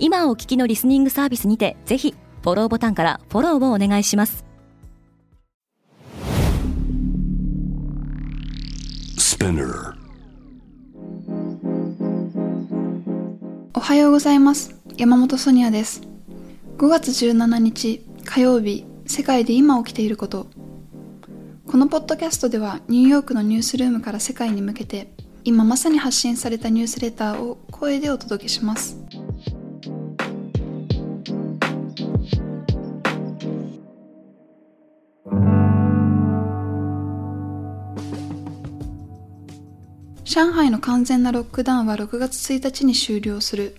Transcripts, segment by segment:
今お聞きのリスニングサービスにてぜひフォローボタンからフォローをお願いします。おはようございます。山本ソニアです。5月17日火曜日世界で今起きていること。このポッドキャストではニューヨークのニュースルームから世界に向けて今まさに発信されたニュースレターを声でお届けします上海の完全なロックダウンは6月1日に終了する。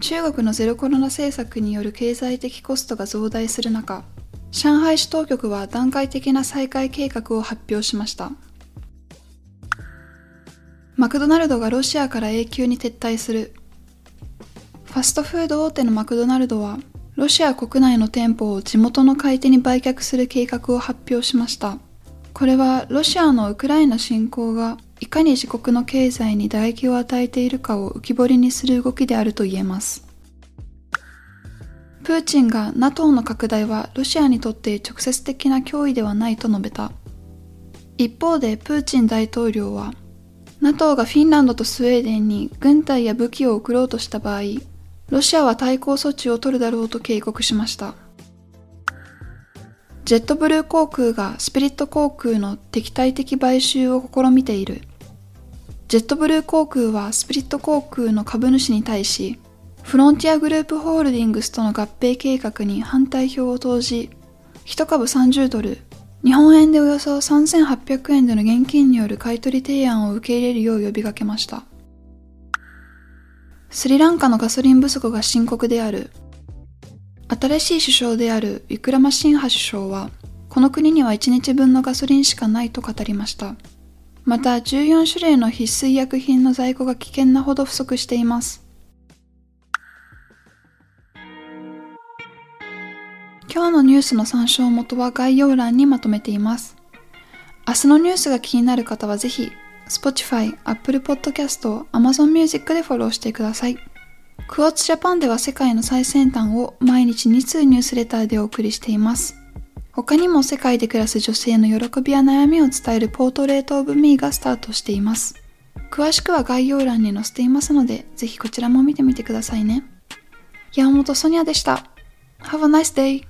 中国のゼロコロナ政策による経済的コストが増大する中上海市当局は段階的な再開計画を発表しました。マクドナルドがロシアから永久に撤退する。ファストフード大手のマクドナルドはロシア国内の店舗を地元の買い手に売却する計画を発表しました。これはロシアのウクライナ侵攻がいかに自国の経済に打撃を与えているかを浮き彫りにする動きであると言えます。プーチンが NATO の拡大はロシアにとって直接的な脅威ではないと述べた。一方でプーチン大統領は NATO がフィンランドとスウェーデンに軍隊や武器を送ろうとした場合、ロシアは対抗措置を取るだろうと警告しました。ジェットブルー航空がスピリット航空の敵対的買収を試みている。ジェットブルー航空はスピリット航空の株主に対し、フロンティアグループホールディングスとの合併計画に反対票を投じ、1株30ドル、日本円でおよそ3800円での現金による買取提案を受け入れるよう呼びかけました。スリランカのガソリン不足が深刻である。新しい首相であるウィクラマシンハ首相は、この国には1日分のガソリンしかないと語りました。また14種類の必須医薬品の在庫が危険なほど不足しています。今日のニュースの参照元は概要欄にまとめています。明日のニュースが気になる方はぜひ、Spotify、Apple Podcast、Amazon Music でフォローしてください。クォーツジャパンでは世界の最先端を毎日2通ニュースレターでお送りしています。他にも世界で暮らす女性の喜びや悩みを伝えるポートレートオブミーがスタートしています。詳しくは概要欄に載せていますので、ぜひこちらも見てみてくださいね。山本ソニアでした。Have a nice day!